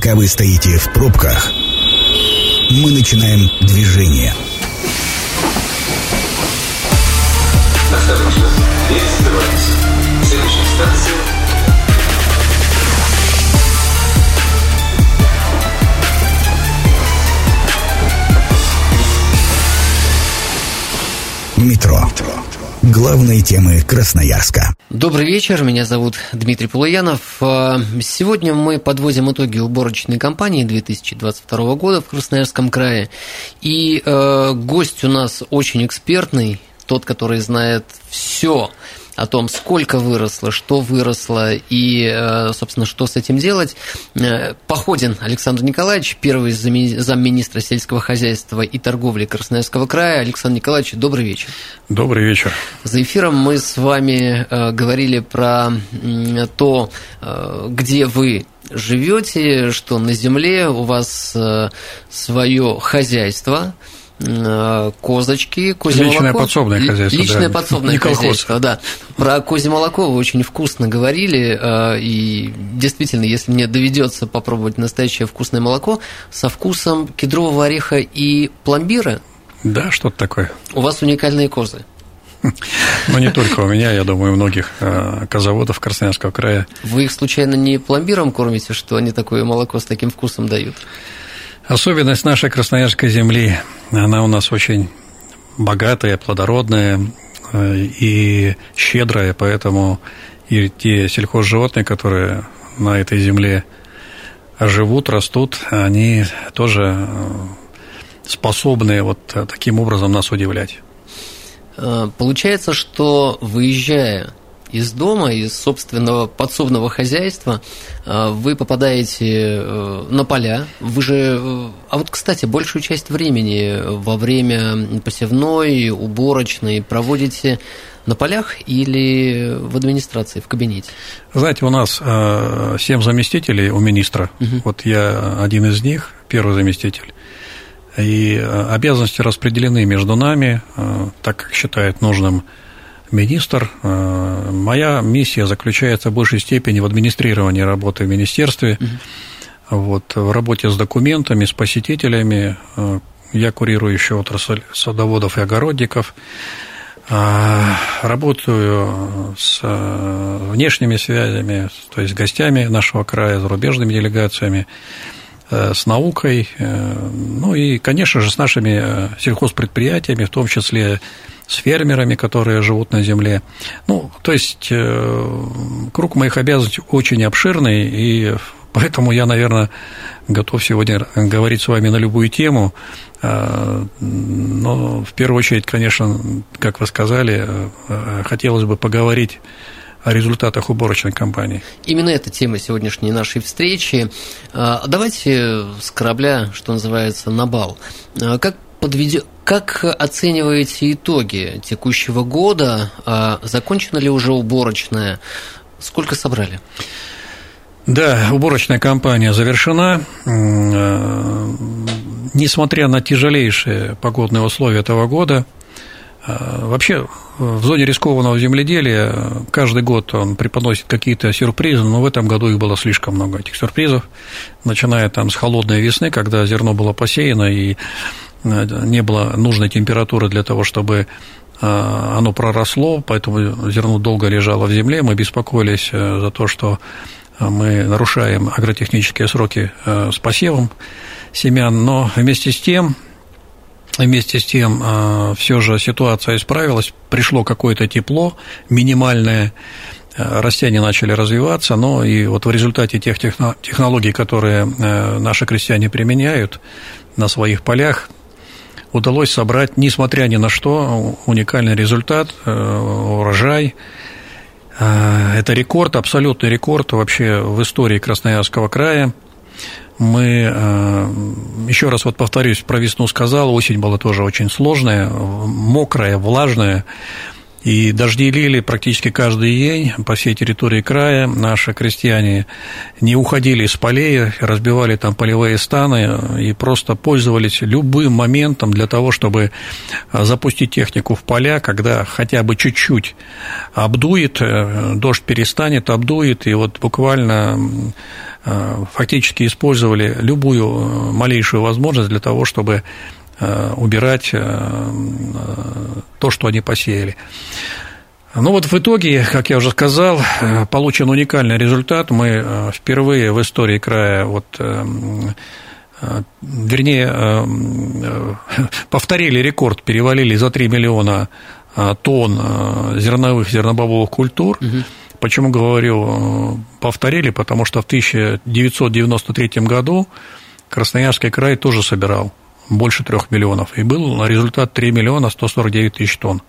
Пока вы стоите в пробках, мы начинаем движение. Станция Метро. Главные темы Красноярска. Добрый вечер, меня зовут Дмитрий Полуянов. А, Сегодня мы подводим итоги уборочной кампании 2022 года в Красноярском крае. И э, гость у нас очень экспертный, тот, который знает все о том, сколько выросло, что выросло и, э, собственно, что с этим делать. Э, Походин Александр Николаевич, первый замминистра сельского хозяйства и торговли Красноярского края. Александр Николаевич, добрый вечер. Добрый вечер. За эфиром мы с вами э, говорили про то, где вы живете, что на земле у вас свое хозяйство, козочки, козье Личное молоко. подсобное хозяйство, Личное да. подсобное Не хозяйство, да. Про козье молоко вы очень вкусно говорили, э, и действительно, если мне доведется попробовать настоящее вкусное молоко со вкусом кедрового ореха и пломбира, Да, что-то такое. у вас уникальные козы. Но не только у меня, я думаю, у многих э, козаводов Красноярского края. Вы их случайно не пломбиром кормите, что они такое молоко с таким вкусом дают? Особенность нашей красноярской земли, она у нас очень богатая, плодородная э, и щедрая, поэтому и те сельхозживотные, которые на этой земле живут, растут, они тоже э, способны вот таким образом нас удивлять. Э, Получается, что выезжая из дома, из собственного подсобного хозяйства, э, вы попадаете э, на поля. Вы же... э, А вот, кстати, большую часть времени во время посевной, уборочной проводите на полях или в администрации, в кабинете? Знаете, у нас семь заместителей у министра. Вот я один из них, первый заместитель. И обязанности распределены между нами, так как считает нужным министр. Э, Моя миссия заключается в большей степени в администрировании работы в министерстве, вот, в работе с документами, с посетителями. Э, Я курирую еще отрасль садоводов и огородников. А, Работаю с э, внешними связями, то есть с гостями нашего края, зарубежными делегациями, э, с наукой, э, ну и, конечно же, с нашими э, сельхозпредприятиями, в том числе с фермерами, которые живут на земле. Ну, то есть э, круг моих обязанностей очень обширный, и поэтому я, наверное, готов сегодня говорить с вами на любую тему. Э, Но в первую очередь, конечно, как вы сказали, э, хотелось бы поговорить о результатах уборочной кампании. Именно эта тема сегодняшней нашей встречи. Давайте с корабля, что называется, на бал. Как подведё- Как оцениваете итоги текущего года? А Закончена ли уже уборочная? Сколько собрали? Да, уборочная кампания завершена. Э, Несмотря на тяжелейшие погодные условия этого года, э, вообще в зоне рискованного земледелия каждый год он преподносит какие-то сюрпризы, но в этом году их было слишком много, этих сюрпризов, начиная там с холодной весны, когда зерно было посеяно и не было нужной температуры для того, чтобы э, оно проросло, поэтому зерно долго лежало в земле, мы беспокоились э, за то, что мы нарушаем агротехнические сроки э, с посевом семян, но вместе с тем Вместе с тем, все же ситуация исправилась, пришло какое-то тепло, минимальное, э, растения начали развиваться, но и вот в результате тех техно- технологий, которые э, наши крестьяне применяют на своих полях, удалось собрать, несмотря ни на что, уникальный результат, э, урожай. Э, Это рекорд, абсолютный рекорд вообще в истории Красноярского края. Мы, э, еще раз вот повторюсь, про весну сказал, осень была тоже очень сложная, мокрая, влажная, и дожди лили практически каждый день по всей территории края. Наши крестьяне не уходили из полей, разбивали там полевые станы и просто пользовались любым моментом для того, чтобы запустить технику в поля, когда хотя бы чуть-чуть обдует, дождь перестанет, обдует, и вот буквально фактически использовали любую малейшую возможность для того, чтобы убирать то, что они посеяли. Ну вот в итоге, как я уже сказал, получен уникальный результат. Мы впервые в истории края вот вернее, повторили рекорд, перевалили за 3 миллиона тонн зерновых зернобобовых культур. Угу. Почему говорю повторили? Потому что в 1993 году Красноярский край тоже собирал больше 3 миллионов. И был результат 3 миллиона 149 тысяч тонн.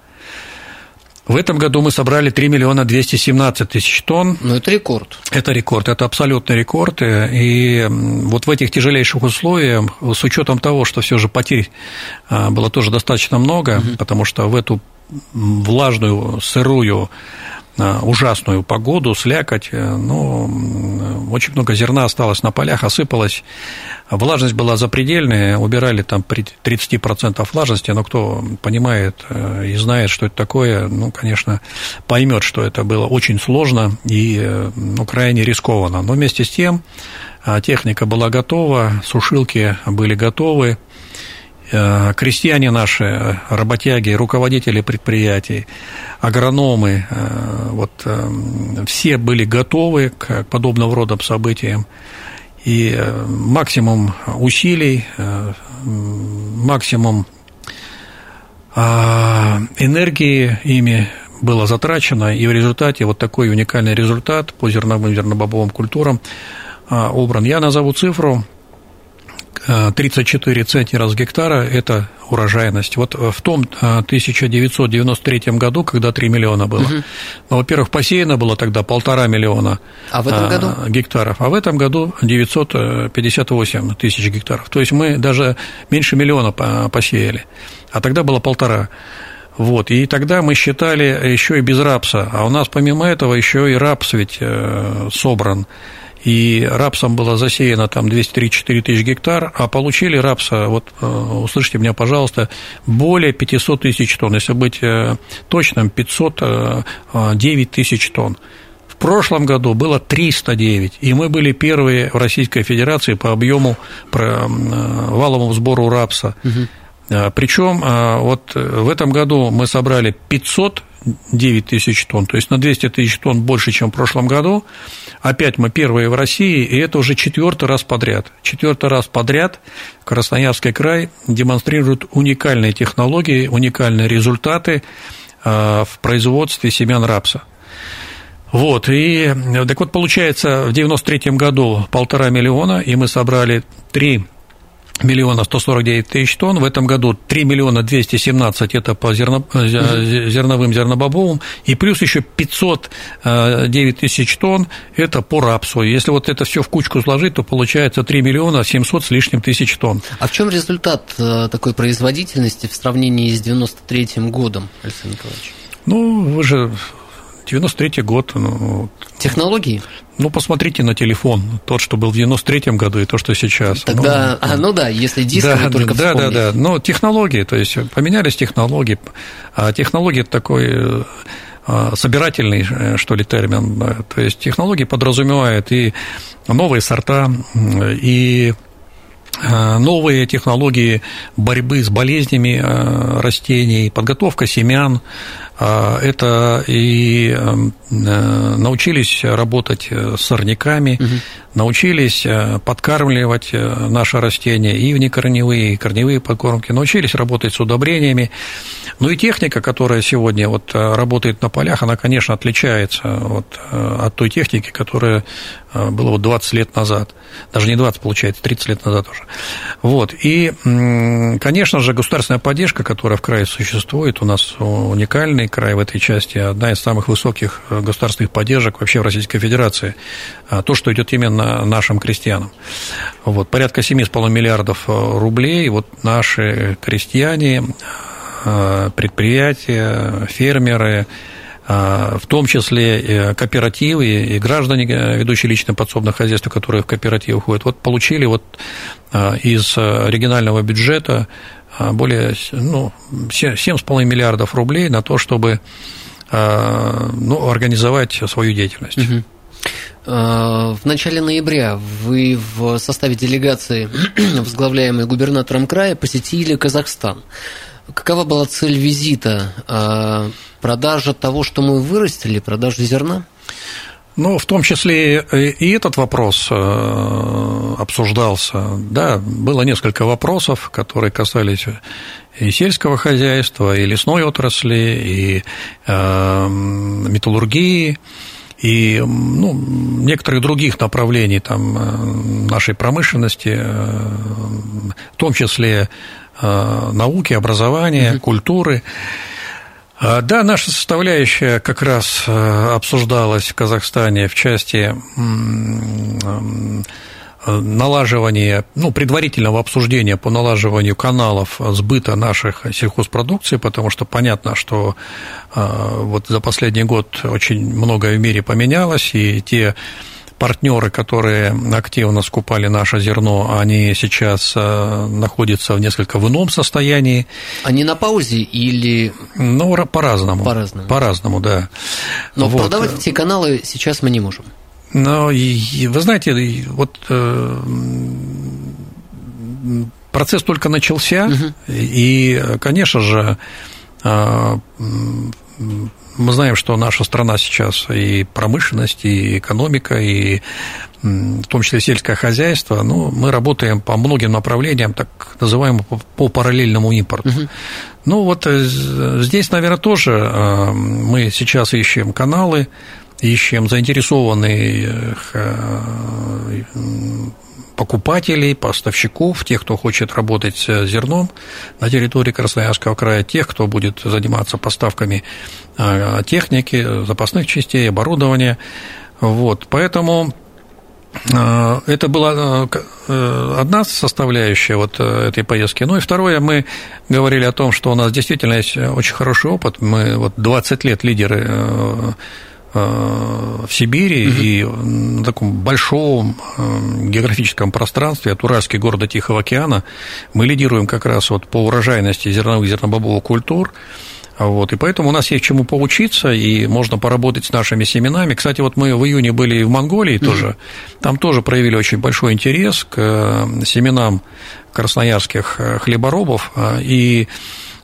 В этом году мы собрали 3 миллиона 217 тысяч тонн. Ну, это рекорд. Это рекорд, это абсолютный рекорд. И вот в этих тяжелейших условиях, с учетом того, что все же потерь а, было тоже достаточно много, угу. потому что в эту влажную, сырую ужасную погоду, слякоть, э, ну, очень много зерна осталось на полях, осыпалось, влажность была запредельная, убирали там при 30% влажности, но кто понимает э, и знает, что это такое, ну, конечно, поймет, что это было очень сложно и э, ну, крайне рискованно. Но вместе с тем техника была готова, сушилки были готовы, Э, крестьяне наши, работяги, руководители предприятий, агрономы, э, вот э, все были готовы к подобного рода событиям. И максимум усилий, максимум энергии ими было затрачено, и в результате вот такой уникальный результат по зерновым зернобобовым культурам убран. Я назову цифру 34 центнера с гектара – это урожайность. Вот в том 1993 э, году, когда 3 миллиона было, угу. ну, во-первых, посеяно было тогда полтора миллиона а в этом э, году? гектаров, а в этом году 958 тысяч гектаров. То есть мы даже меньше миллиона посеяли, а тогда было полтора. Вот, и тогда мы считали еще и без рапса, а у нас помимо этого еще и рапс ведь э, собран и рапсом было засеяно там 234 тысяч гектар, а получили рапса, вот э, услышите меня, пожалуйста, более 500 тысяч тонн, если быть э, точным, 509 э, тысяч тонн. В прошлом году было 309, и мы были первые в Российской Федерации по объему валовому сбору рапса. Угу. Причем вот в этом году мы собрали 500 9 тысяч тонн, то есть на 200 тысяч тонн больше, чем в прошлом году. Опять мы первые в России, и это уже четвертый раз подряд. Четвертый раз подряд Красноярский край демонстрирует уникальные технологии, уникальные результаты а, в производстве семян рапса. Вот, и так вот, получается, в 93 году полтора миллиона, и мы собрали три миллиона 149 тысяч тонн, в этом году 3 миллиона 217 это по зерно, зерновым зернобобовым, и плюс еще 509 тысяч тонн это по рапсу. Если вот это все в кучку сложить, то получается 3 миллиона 700 с лишним тысяч тонн. А в чем результат э, такой производительности в сравнении с 93 годом, Александр Николаевич? Ну, вы же 93 год. Ну, Технологии? Ну, посмотрите на телефон, тот, что был в 93-м году, и то, что сейчас. Тогда, ну, а, ну да, если дисковый да, только Да, вспомнить. да, да, но технологии, то есть поменялись технологии, а технологии такой а, собирательный, э, что ли, термин. То есть технологии подразумевают и новые сорта, и а, новые технологии борьбы с болезнями растений, подготовка семян, это и эм, э, научились работать с сорняками, угу. научились э, подкармливать э, наши растения и внекорневые, и корневые подкормки, научились работать с удобрениями. Ну и техника, которая сегодня вот работает на полях, она, конечно, отличается от, от той техники, которая была вот 20 лет назад. Даже не 20, получается, 30 лет назад уже. Вот. И, конечно же, государственная поддержка, которая в крае существует, у нас уникальный край в этой части, одна из самых высоких э, государственных поддержек вообще в Российской Федерации, а, то, что идет именно нашим крестьянам. Вот, порядка 7,5 миллиардов э, рублей, вот наши крестьяне, э, предприятия, фермеры, в том числе кооперативы и граждане, ведущие личное подсобное хозяйство, которые в кооператив уходят, вот получили вот из регионального бюджета а, более ну, 7,5 миллиардов рублей на то, чтобы а, ну, организовать свою деятельность. Угу. В начале ноября вы в составе делегации, возглавляемой губернатором края, посетили Казахстан. Какова была цель визита? Продажа того, что мы вырастили, продажа зерна? Ну, в том числе и этот вопрос э, обсуждался. Да, было несколько вопросов, которые касались и сельского хозяйства, и лесной отрасли, и э, металлургии, и ну, некоторых других направлений там, э, нашей промышленности, в том числе науки, образования, угу. культуры. А, да, наша составляющая как раз э, обсуждалась в Казахстане в части налаживания, ну, предварительного обсуждения по налаживанию каналов сбыта наших сельхозпродукции, потому что понятно, что э, вот за последний год очень многое в мире поменялось, и те партнеры, которые активно скупали наше зерно, они сейчас э, находятся в несколько в ином состоянии. Они на паузе или... Ну, по-разному. По-разному. По-разному, да. Но вот. продавать эти каналы сейчас мы не можем. Но, вы знаете, вот э, процесс только начался, угу. и, конечно же, э, мы знаем, что наша страна сейчас и промышленность, и экономика, и в том числе сельское хозяйство, ну, мы работаем по многим направлениям, так называемому по параллельному импорту. Угу. Ну, вот э, здесь, наверное, тоже э, мы сейчас ищем каналы, ищем заинтересованных э, покупателей, поставщиков, тех, кто хочет работать с зерном на территории Красноярского края, тех, кто будет заниматься поставками а, техники, запасных частей, оборудования. Вот, поэтому а, это была э, одна составляющая вот э, этой поездки. Ну и второе, мы говорили о том, что у нас действительно есть очень хороший опыт. Мы вот 20 лет лидеры э, Э, в Сибири угу. и на таком большом э, географическом пространстве от Уральский города Тихого океана мы лидируем как раз вот по урожайности зерновых зернобобовых культур. Вот, и поэтому у нас есть чему поучиться, и можно поработать с нашими семенами. Кстати, вот мы в июне были в Монголии mm тоже, там тоже проявили очень большой интерес к э, семенам красноярских хлеборобов, и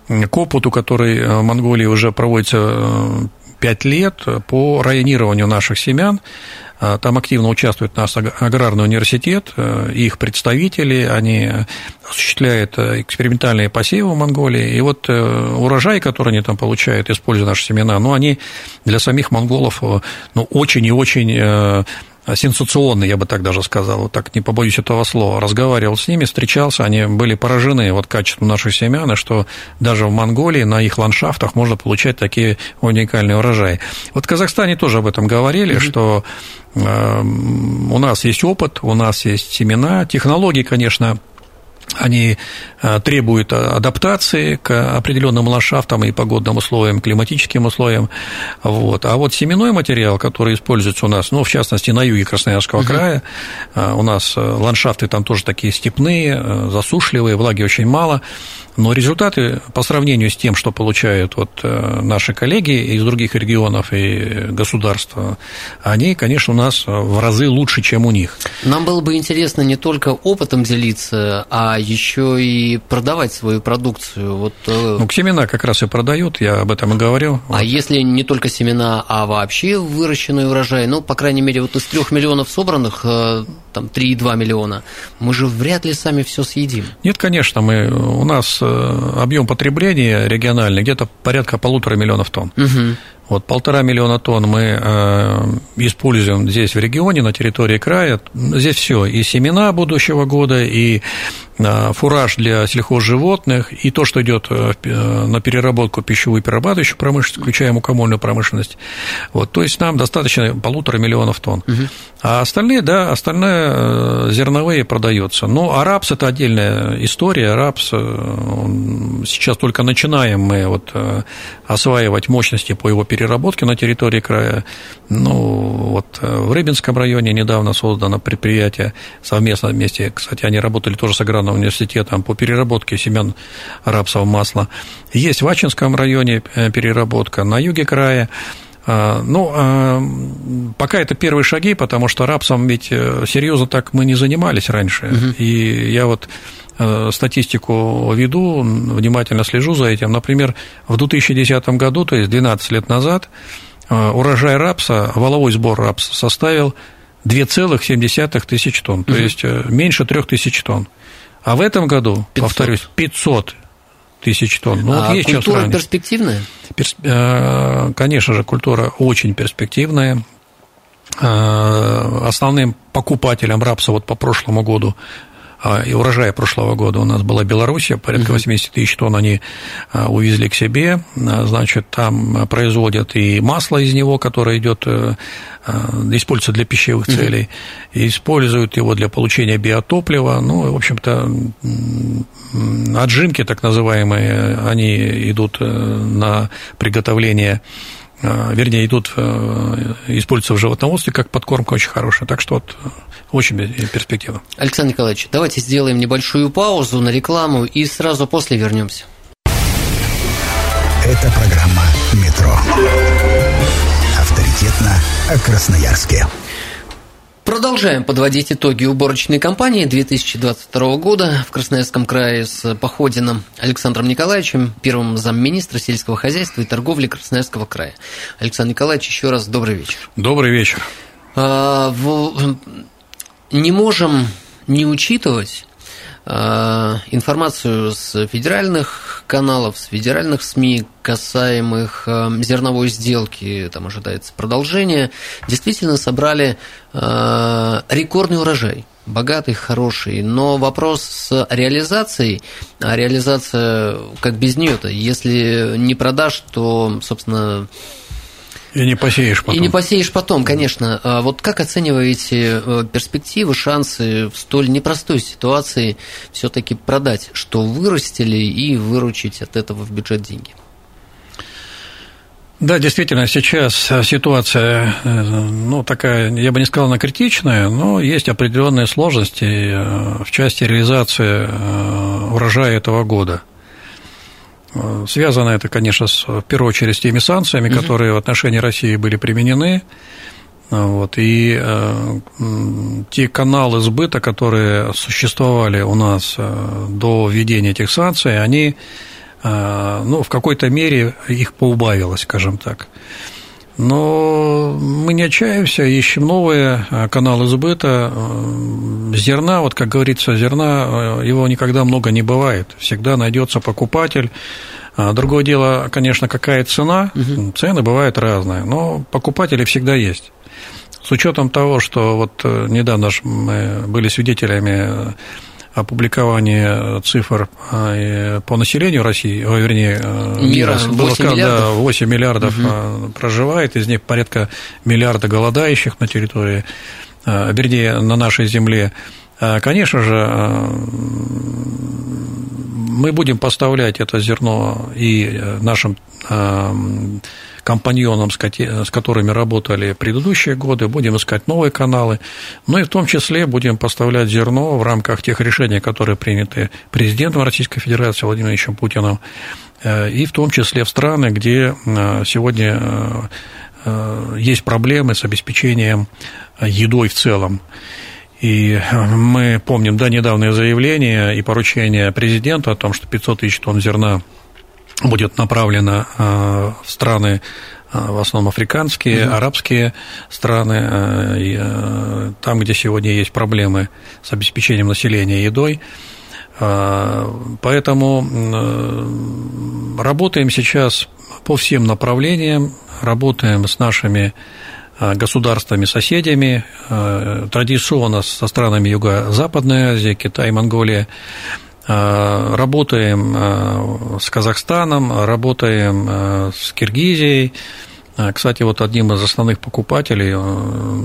к опыту, который в Монголии уже проводится 5 лет по районированию наших семян. А, там активно участвует наш аграрный университет, э, их представители, они осуществляют э, экспериментальные посевы в Монголии. И вот э, урожай, который они там получают, используя наши семена, ну, они для самих монголов ну, очень и очень сенсационный, я бы так даже сказал, вот так не побоюсь этого слова, разговаривал с ними, встречался, они были поражены вот качеством наших семян, и что даже в Монголии на их ландшафтах можно получать такие уникальные урожаи. Вот в Казахстане тоже об этом говорили, mm-hmm. что э, у нас есть опыт, у нас есть семена, технологии, конечно, они э, требуют адаптации к определенным ландшафтам и погодным условиям, климатическим условиям. Вот. А вот семенной материал, который используется у нас, ну, в частности, на юге Красноярского угу. края, э, у нас э, ландшафты там тоже такие степные, засушливые, влаги очень мало. Но результаты по сравнению с тем, что получают вот наши коллеги из других регионов и государств, они, конечно, у нас в разы лучше, чем у них. Нам было бы интересно не только опытом делиться, а еще и продавать свою продукцию. Вот... Э, ну, семена как раз и продают, я об этом и говорил. А вот. если не только семена, а вообще выращенный урожай, ну, по крайней мере, вот из трех миллионов собранных, э, там, 3,2 миллиона, мы же вряд ли сами все съедим. Нет, конечно, мы, у нас э, объем потребления региональный где-то порядка полутора миллионов тонн. Угу. Вот полтора миллиона тонн мы э, используем здесь в регионе, на территории края. Здесь все, и семена будущего года, и э, фураж для сельхозживотных, и то, что идет э, на переработку пищевую и перерабатывающую промышленность, включая мукомольную промышленность. Вот, то есть нам достаточно полутора миллионов тонн. Угу. А остальные, да, остальное зерновые продается. Но ну, арабс – это отдельная история. Арабс сейчас только начинаем мы вот осваивать мощности по его переработки на территории края. Ну, вот э, в Рыбинском районе недавно создано предприятие совместно вместе, кстати, они работали тоже с аграрным университетом по переработке семян рапсового масла. Есть в Ачинском районе э, переработка, на юге края Ну, пока это первые шаги, потому что рапсом ведь серьезно так мы не занимались раньше. Угу. И я вот статистику веду, внимательно слежу за этим. Например, в 2010 году, то есть 12 лет назад, урожай рапса, воловой сбор рапса составил 2,7 тысяч тонн, то угу. есть меньше 3 тысяч тонн. А в этом году, 500. повторюсь, 500 тысяч тонн. Ну, а вот есть культура перспективная? Перс... Э, конечно же, культура очень перспективная. Э, основным покупателем рапса вот по прошлому году и урожая прошлого года у нас была Белоруссия, порядка 80 тысяч тонн они а, увезли к себе, а, значит, там производят и масло из него, которое идет, э, используется для пищевых целей, и используют его для получения биотоплива, ну, в общем-то, отжимки так называемые, они идут э, на приготовление вернее, идут, э, используются в животноводстве как подкормка очень хорошая. Так что вот очень перспектива. Александр Николаевич, давайте сделаем небольшую паузу на рекламу и сразу после вернемся. Это программа «Метро». Авторитетно о Красноярске. Продолжаем подводить итоги уборочной кампании 2022 года в Красноярском крае с Походиным Александром Николаевичем, первым замминистра сельского хозяйства и торговли Красноярского края. Александр Николаевич, еще раз добрый вечер. Добрый вечер. А, не можем не учитывать информацию с федеральных каналов, с федеральных СМИ, касаемых а, зерновой сделки, там ожидается продолжение, действительно собрали а, рекордный урожай. Богатый, хороший, но вопрос с реализацией, а реализация как без нее-то, если не продашь, то, собственно, и не посеешь потом. И не посеешь потом, конечно. А вот как оцениваете э, перспективы, шансы в столь непростой ситуации все-таки продать, что вырастили, и выручить от этого в бюджет деньги? Да, действительно, сейчас ситуация, э, ну, такая, я бы не сказал, она критичная, но есть определенные сложности э, в части реализации урожая этого года – Связано это, конечно, с, в первую очередь с теми санкциями, угу. которые в отношении России были применены. Вот, и э, те каналы сбыта, которые существовали у нас э, до введения этих санкций, они э, ну, в какой-то мере их поубавилось, скажем так. Но мы не отчаиваемся, ищем новые э, каналы сбыта. Э, зерна, вот как говорится, зерна, э, его никогда много не бывает. Всегда найдется покупатель. А другое дело, конечно, какая цена. Угу. Цены бывают разные, но покупатели всегда есть. С учетом того, что вот недавно мы были свидетелями опубликование цифр а, по населению России, вернее, э, мира, 8 было сказано, да, 8 миллиардов угу. проживает, из них порядка миллиарда голодающих на территории, а, вернее, на нашей земле. Конечно же, мы будем поставлять это зерно и э, нашим компаньонам, с которыми работали предыдущие годы, будем искать новые каналы, ну и в том числе будем поставлять зерно в рамках тех решений, которые приняты президентом Российской Федерации Владимиром Ильичем Путиным, э, и в том числе в страны, где э, сегодня э, есть проблемы с обеспечением едой в целом. И мы помним, да, недавнее заявление и поручение президента о том, что 500 тысяч тонн зерна будет направлена э, в страны э, в основном африканские, mm-hmm. арабские страны, э, там, где сегодня есть проблемы с обеспечением населения едой. Поэтому работаем сейчас по всем направлениям, работаем с нашими государствами-соседями, традиционно со странами Юго-Западной Азии, Китай, Монголия, работаем э, с Казахстаном, работаем э, с Киргизией. Кстати, вот одним из основных покупателей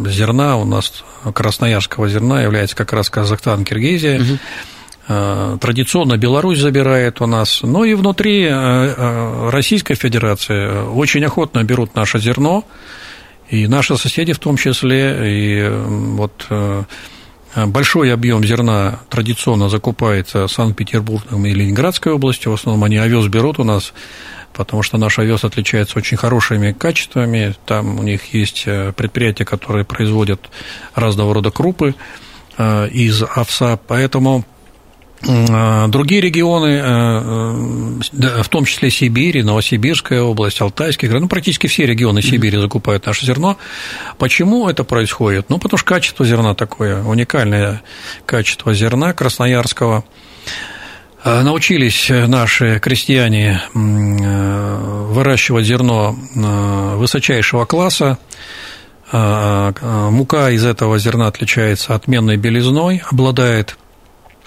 зерна у нас, красноярского зерна, является как раз Казахстан, Киргизия. Угу. Традиционно Беларусь забирает у нас. Ну и внутри Российской Федерации очень охотно берут наше зерно, и наши соседи в том числе. И вот Э, большой объем зерна традиционно закупается Санкт-Петербургом и Ленинградской областью, в основном они овес берут у нас потому что наш овес отличается очень хорошими качествами. Там у них есть предприятия, которые производят разного рода крупы из овса, поэтому другие регионы, э, э, в том числе Сибирь, Новосибирская область, Алтайский край, ну, практически все регионы Сибири закупают наше зерно. Почему это происходит? Ну, потому что качество зерна такое, уникальное качество зерна красноярского. Научились наши крестьяне выращивать зерно высочайшего класса, Мука из этого зерна отличается отменной белизной, обладает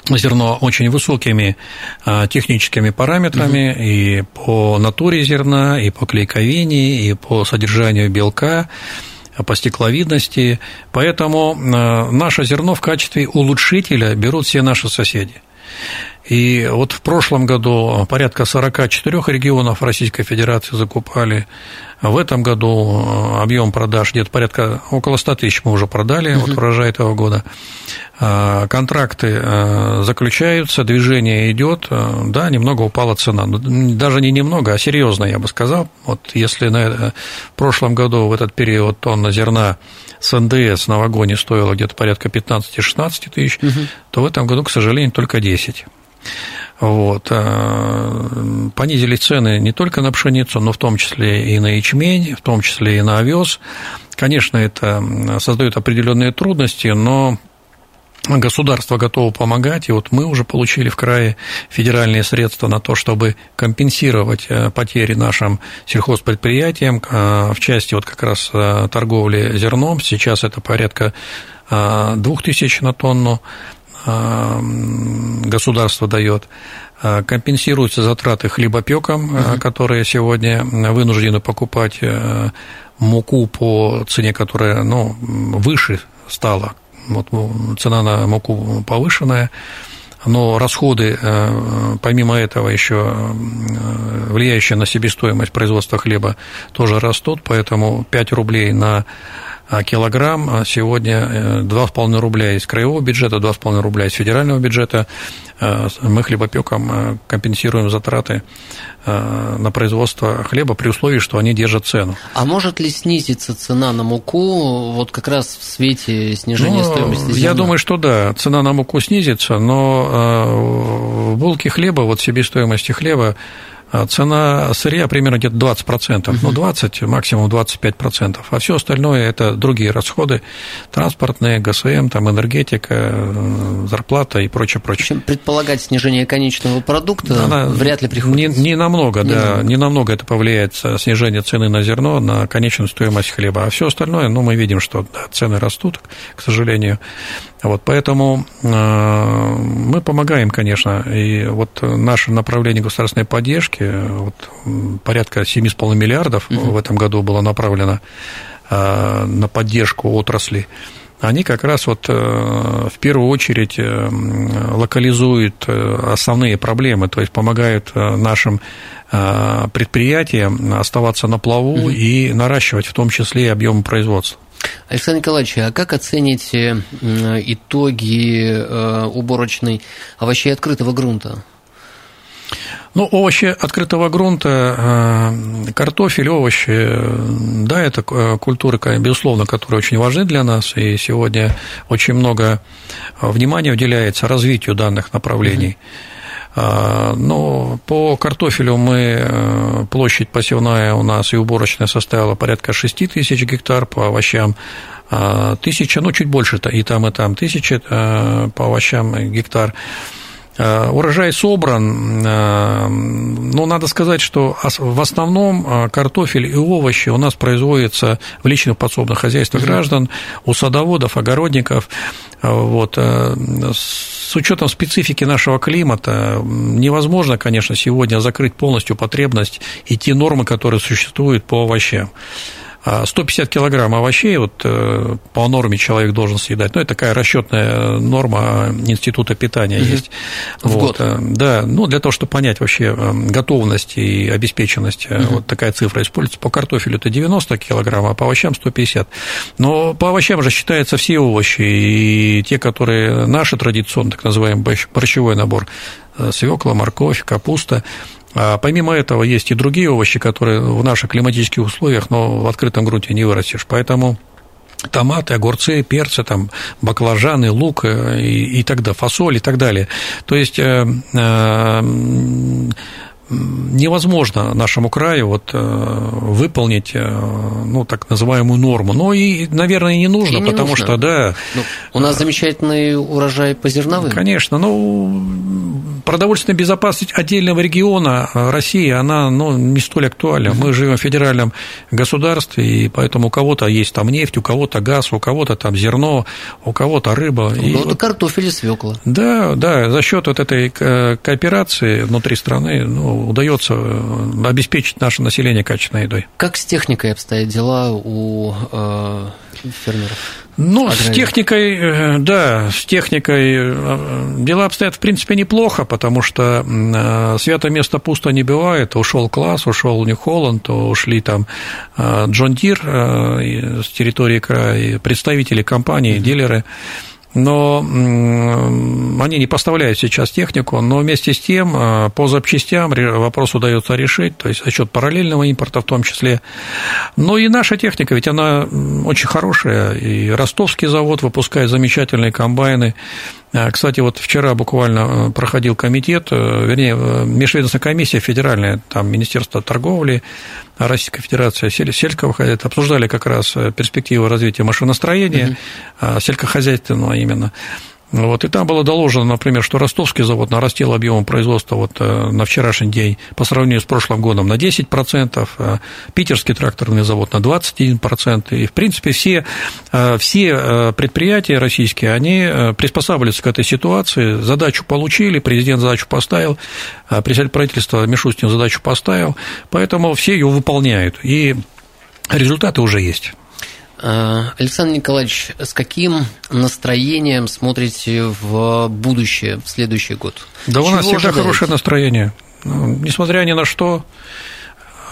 зерно очень высокими а, техническими параметрами угу. и по натуре зерна, и по клейковине, и по содержанию белка по стекловидности. Поэтому а, наше зерно в качестве улучшителя берут все наши соседи. И вот в прошлом году порядка 44 регионов Российской Федерации закупали. В этом году э, объем продаж где-то порядка около 100 тысяч мы уже продали, угу. вот урожай этого года. А, контракты э, заключаются, движение идет, э, да, немного упала цена. Даже не немного, а серьезно, я бы сказал. Вот если на, в прошлом году в этот период тонна зерна с НДС на вагоне стоила где-то порядка 15-16 тысяч, угу. то в этом году, к сожалению, только 10. Вот. А, понизили цены не только на пшеницу, но в том числе и на ячмень, в том числе и на овес. Конечно, это создает определенные трудности, но государство готово помогать, и вот мы уже получили в крае федеральные средства на то, чтобы компенсировать э, потери нашим сельхозпредприятиям в части вот как раз э, торговли зерном. Сейчас это порядка 2000 на тонну государство дает, компенсируются затраты хлебопекам, uh которые сегодня вынуждены покупать э, муку по цене, которая ну, выше стала. Вот цена на муку повышенная, но расходы, э, помимо этого, еще э, влияющие на себестоимость производства хлеба, тоже растут, поэтому 5 рублей на килограмм а сегодня 2,5 э, рубля из краевого бюджета, 2,5 рубля из федерального бюджета. Э, мы хлебопекам э, компенсируем затраты на производство хлеба при условии, что они держат цену. А может ли снизиться цена на муку вот как раз в свете снижения ну, стоимости зерна? Я думаю, что да, цена на муку снизится, но в булке хлеба, вот себестоимости хлеба а цена сырья примерно где-то 20%, угу. ну 20, максимум 25%, а все остальное это другие расходы, транспортные, ГСМ, там энергетика, зарплата и прочее, прочее. Чем предполагать снижение конечного продукта Она вряд ли приходится. Не, не намного, не да, намного. не намного это повлияет снижение цены на зерно, на конечную стоимость хлеба, а все остальное, ну мы видим, что да, цены растут, к сожалению, вот, поэтому э, мы помогаем, конечно, и вот наше направление государственной поддержки, вот, порядка 7,5 миллиардов угу. в этом году было направлено э, на поддержку отрасли, они как раз вот э, в первую очередь локализуют основные проблемы, то есть помогают нашим предприятиям оставаться на плаву угу. и наращивать в том числе и объемы производства. Александр Николаевич, а как оцените итоги э, уборочной овощей открытого грунта? Ну, овощи открытого грунта, э, картофель, овощи, да, это культуры, безусловно, которые очень важны для нас, и сегодня очень много внимания уделяется развитию данных направлений. Но по картофелю мы, э, площадь посевная у нас и уборочная составила порядка 6 тысяч гектар, по овощам тысяча, ну, чуть больше, и там, и там тысяча э, по овощам гектар. А, урожай собран, но надо сказать, что в основном картофель и овощи у нас производятся в личных подсобных хозяйствах граждан, у садоводов, огородников. Вот. Э, с учетом специфики нашего климата невозможно, конечно, сегодня закрыть полностью потребность и те нормы, которые существуют по овощам. 150 а килограмм овощей вот, э, по норме человек должен съедать. Ну, это такая расчетная норма института питания угу. есть. В вот, год. Э, да, ну, для того, чтобы понять вообще э, готовность и обеспеченность, угу. вот такая цифра используется. По картофелю это 90 килограмм, а по овощам 150. Но по овощам же считаются все овощи, и те, которые наши традиционные, так называемый борщевой набор, свекла, морковь, капуста, А помимо этого есть и другие овощи, которые в наших климатических условиях, но в открытом грунте не вырастешь. Поэтому томаты, огурцы, перцы, там, баклажаны, лук э, и, и так фасоль и так далее. То есть э, э, невозможно нашему краю вот, э, выполнить э, ну, так называемую норму. Но и, наверное, не нужно, и не потому нужно. что, да... Ну, у нас замечательный урожай по зерновым. Конечно, ну, продовольственная безопасность отдельного региона э, России, она ну, не столь актуальна. Мы живем в федеральном государстве, и поэтому у кого-то есть там нефть, у кого-то газ, у кого-то там зерно, у кого-то рыба. Ну, и это вот, картофель и свекла. Да, да, за счет вот этой кооперации внутри страны ну, удается э, обеспечить наше население качественной едой. Как с техникой обстоят дела у э, фермеров? Ну, Аграрий. с техникой, э, да, с техникой э, дела обстоят, в принципе, неплохо, потому что свято место пусто не бывает. Ушел Claas, ушел New Holland, ушли там John Deere с территории края, представители компании, mm-hmm. дилеры но они не поставляют сейчас технику, но вместе с тем а, по запчастям вопрос удается решить, то есть за счет параллельного импорта в том числе. Но и наша техника, ведь она очень хорошая, и ростовский завод выпускает замечательные комбайны, кстати, вот вчера буквально э, проходил комитет, э, вернее, э, межведомственная комиссия федеральная, там Министерство торговли, Российская Федерация сельского хозяйства обсуждали как раз перспективы развития машиностроения, угу. сельскохозяйственного именно. Вот, и там было доложено, например, что ростовский завод нарастил объем производства вот э, на вчерашний день по сравнению с прошлым годом на 10%, а питерский тракторный завод на 21%. И, в принципе, все, э, все э, предприятия российские, они приспосабливаются к этой ситуации, задачу получили, президент задачу поставил, председатель правительства Мишустин задачу поставил, поэтому все ее выполняют, и результаты уже есть. Э, Александр Николаевич, с каким настроением смотрите в будущее, в следующий год? Да Чего у нас всегда ожидаете? хорошее настроение. Ну, несмотря ни на что,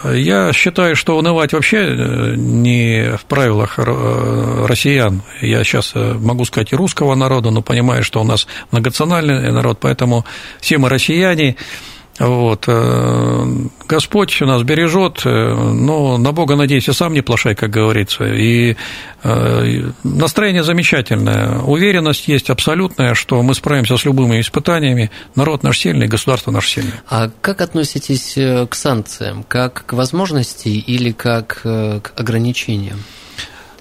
я считаю, что унывать вообще э, не в правилах э, россиян. Я сейчас могу сказать и русского народа, но понимаю, что у нас многонациональный народ, поэтому все мы россияне. Вот. Э, Господь нас бережет, э, но на Бога надейся сам не плашай, как говорится. И э, настроение замечательное, уверенность есть абсолютная, что мы справимся с любыми испытаниями. Народ наш сильный, государство наше сильное. А как относитесь к санкциям? Как к возможности или как к ограничениям?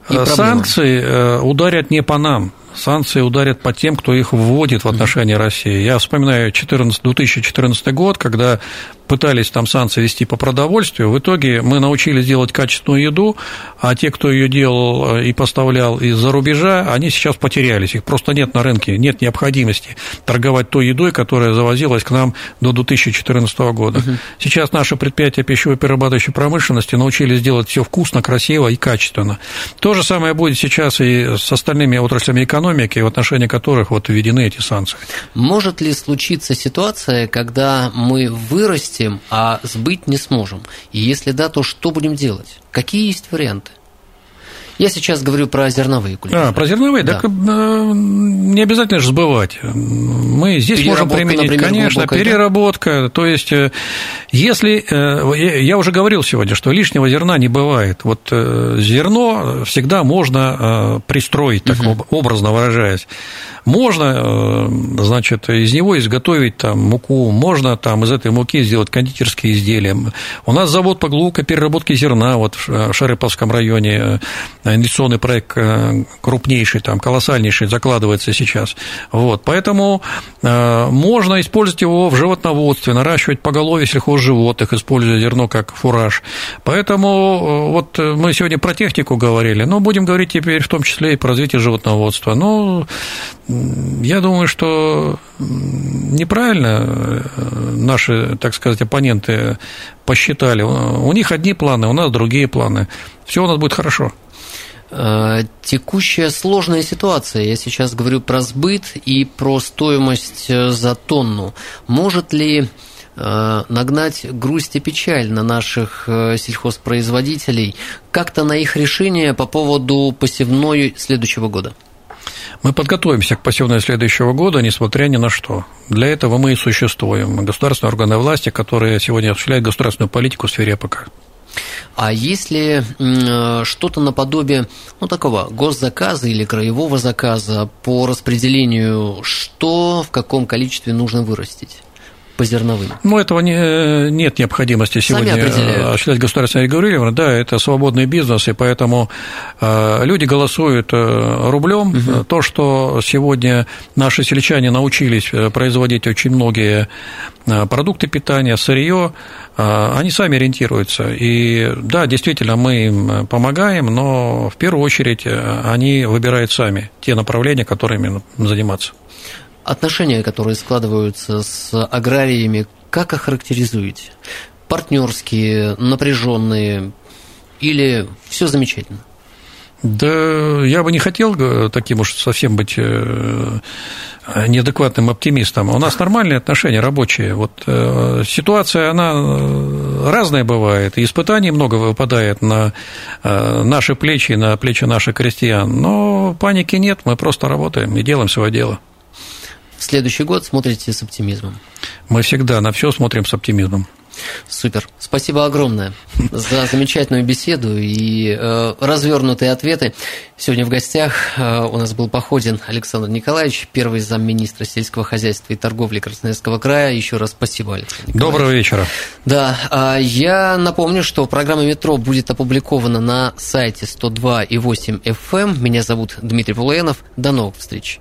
Санкции ударят не по нам, санкции ударят по тем, кто их вводит в отношении России. Я вспоминаю 14, 2014 год, когда пытались там санкции вести по продовольствию. В итоге мы научились делать качественную еду, а те, кто ее делал э, и поставлял из-за рубежа, они сейчас потерялись. Их просто нет на рынке, нет необходимости торговать той едой, которая завозилась к нам до 2014 года. Угу. Сейчас наши предприятия пищевой перерабатывающей промышленности научились делать все вкусно, красиво и качественно. То же самое будет сейчас и с остальными отраслями экономики, в отношении которых вот введены эти санкции. Может ли случиться ситуация, когда мы вырастем а сбыть не сможем? И если да, то что будем делать? Какие есть варианты? Я сейчас говорю про зерновые культуры. А, про зерновые, да. так э, не обязательно же сбывать. Мы здесь можем применить, например, конечно, глубокая, переработка. Да? То есть, э, если э, я уже говорил сегодня, что лишнего зерна не бывает. Вот зерно всегда можно пристроить, так угу. образно выражаясь. Можно, значит, из него изготовить там муку, можно там из этой муки сделать кондитерские изделия. У нас завод по глубокой переработке зерна вот в Шарыповском районе инвестиционный проект э, крупнейший, там, колоссальнейший закладывается сейчас. Вот, поэтому э, можно использовать его в животноводстве, наращивать поголовье сельхозживотных, используя зерно как фураж. Поэтому э, вот мы сегодня про технику говорили, но будем говорить теперь в том числе и про развитие животноводства. Ну, я думаю, что неправильно наши, так сказать, оппоненты посчитали. У них одни планы, у нас другие планы. Все у нас будет хорошо. Э, текущая сложная ситуация, я сейчас говорю про сбыт и про стоимость э, за тонну. Может ли э, нагнать грусть и печаль на наших сельхозпроизводителей, как-то на их решение по поводу посевной следующего года? Мы подготовимся к посевной следующего года, несмотря ни на что. Для этого мы и существуем. Государственные органы власти, которые сегодня осуществляют государственную политику в сфере АПК. А если что-то наподобие ну, такого госзаказа или краевого заказа по распределению, что в каком количестве нужно вырастить? По зерновым? Ну, этого не, нет необходимости сегодня осуществлять государственное регулирование. Да, это свободный бизнес, и поэтому э, люди голосуют э, рублем. Угу. То, что сегодня наши сельчане научились э, производить очень многие продукты питания, сырье, они сами ориентируются. И да, действительно, мы им помогаем, но в первую очередь они выбирают сами те направления, которыми заниматься отношения, которые складываются с аграриями, как охарактеризуете? Партнерские, напряженные или все замечательно? Да, я бы не хотел э, таким уж совсем быть э, неадекватным оптимистом. У нас нормальные отношения рабочие. Вот э, ситуация, она разная бывает, и испытаний много выпадает на наши плечи, на плечи наших крестьян. Но паники нет, мы просто работаем и делаем свое дело в следующий год смотрите с оптимизмом? Мы всегда на все смотрим с оптимизмом. Супер. Спасибо огромное за замечательную беседу и э, развернутые ответы. Сегодня в гостях э, у нас был Походин Александр Николаевич, первый замминистра сельского хозяйства и торговли Красноярского края. Еще раз спасибо, Александр Николаевич. Доброго вечера. Да, э, я напомню, что программа «Метро» будет опубликована на сайте 102,8 FM. Эм. Меня зовут Дмитрий Пулаенов. До новых встреч.